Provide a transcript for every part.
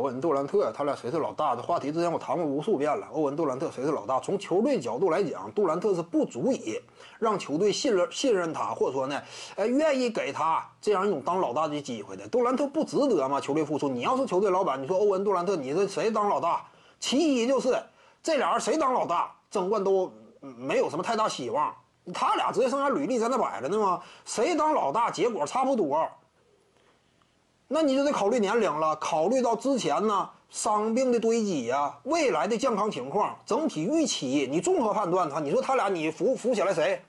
欧文杜兰特，他俩谁是老大？这话题之前我谈过无数遍了。欧文杜兰特谁是老大？从球队角度来讲，杜兰特是不足以让球队信任信任他，或者说呢，呃，愿意给他这样一种当老大的机会的。杜兰特不值得吗？球队付出，你要是球队老板，你说欧文杜兰特，你这谁当老大？其一就是这俩人谁当老大，争冠都没有什么太大希望。他俩职业生涯履历在那摆着呢吗？谁当老大，结果差不多。那你就得考虑年龄了，考虑到之前呢伤病的堆积呀，未来的健康情况，整体预期，你综合判断他，你说他俩你扶扶起来谁？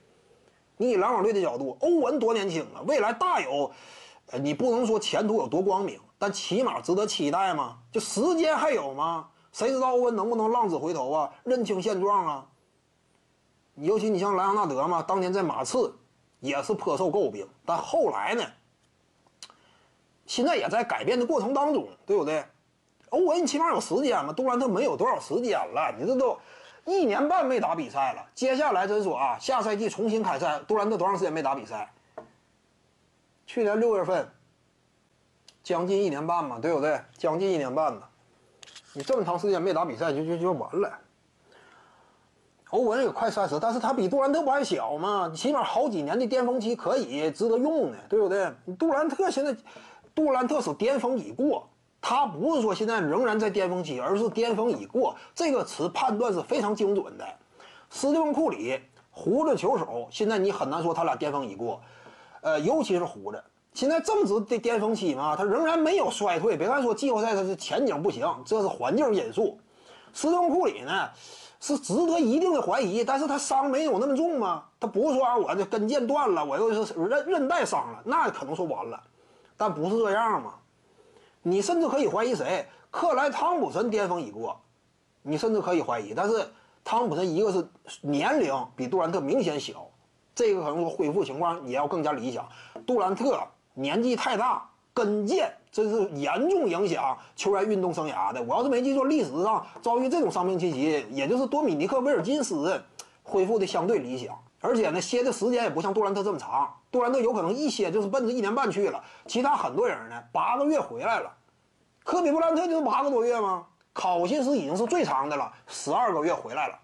你以篮网队的角度，欧文多年轻啊，未来大有，呃，你不能说前途有多光明，但起码值得期待吗？就时间还有吗？谁知道欧文能不能浪子回头啊？认清现状啊？尤其你像莱昂纳德嘛，当年在马刺也是颇受诟病，但后来呢？现在也在改变的过程当中，对不对？欧文你起码有时间嘛，杜兰特没有多少时间了，你这都一年半没打比赛了。接下来真说啊，下赛季重新开赛，杜兰特多长时间没打比赛？去年六月份，将近一年半嘛，对不对？将近一年半呢，你这么长时间没打比赛，就就就完了。欧文也快三十，但是他比杜兰特不还小吗？起码好几年的巅峰期可以值得用呢，对不对？杜兰特现在。杜兰特是巅峰已过，他不是说现在仍然在巅峰期，而是巅峰已过。这个词判断是非常精准的。斯蒂芬库里，胡子球手，现在你很难说他俩巅峰已过。呃，尤其是胡子，现在正值的巅峰期嘛，他仍然没有衰退。别看说季后赛他是前景不行，这是环境因素。斯蒂芬库里呢，是值得一定的怀疑，但是他伤没有那么重吗？他不是说啊，我这跟腱断了，我又是韧韧带伤了，那可能说完了。但不是这样嘛？你甚至可以怀疑谁？克莱汤普森巅峰已过，你甚至可以怀疑。但是汤普森一个是年龄比杜兰特明显小，这个可能说恢复情况也要更加理想。杜兰特年纪太大，跟腱这是严重影响球员运动生涯的。我要是没记错，历史上遭遇这种伤病侵袭，也就是多米尼克威尔金斯恢复的相对理想。而且呢，歇的时间也不像杜兰特这么长。杜兰特有可能一歇就是奔着一年半去了，其他很多人呢八个月回来了。科比布兰特就是八个多月吗？考辛斯已经是最长的了，十二个月回来了。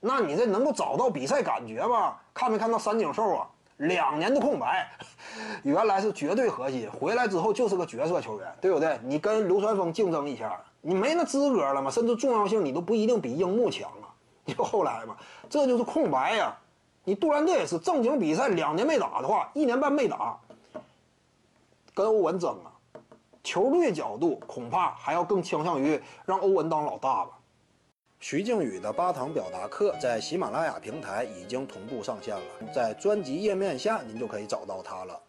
那你这能够找到比赛感觉吗？看没看到三井寿啊？两年的空白，原来是绝对核心，回来之后就是个角色球员，对不对？你跟流川枫竞争一下，你没那资格了吗？甚至重要性你都不一定比樱木强啊。就后来嘛，这就是空白呀。你杜兰特也是正经比赛两年没打的话，一年半没打，跟欧文争啊。球队角度恐怕还要更倾向于让欧文当老大吧。徐静宇的八堂表达课在喜马拉雅平台已经同步上线了，在专辑页面下您就可以找到它了。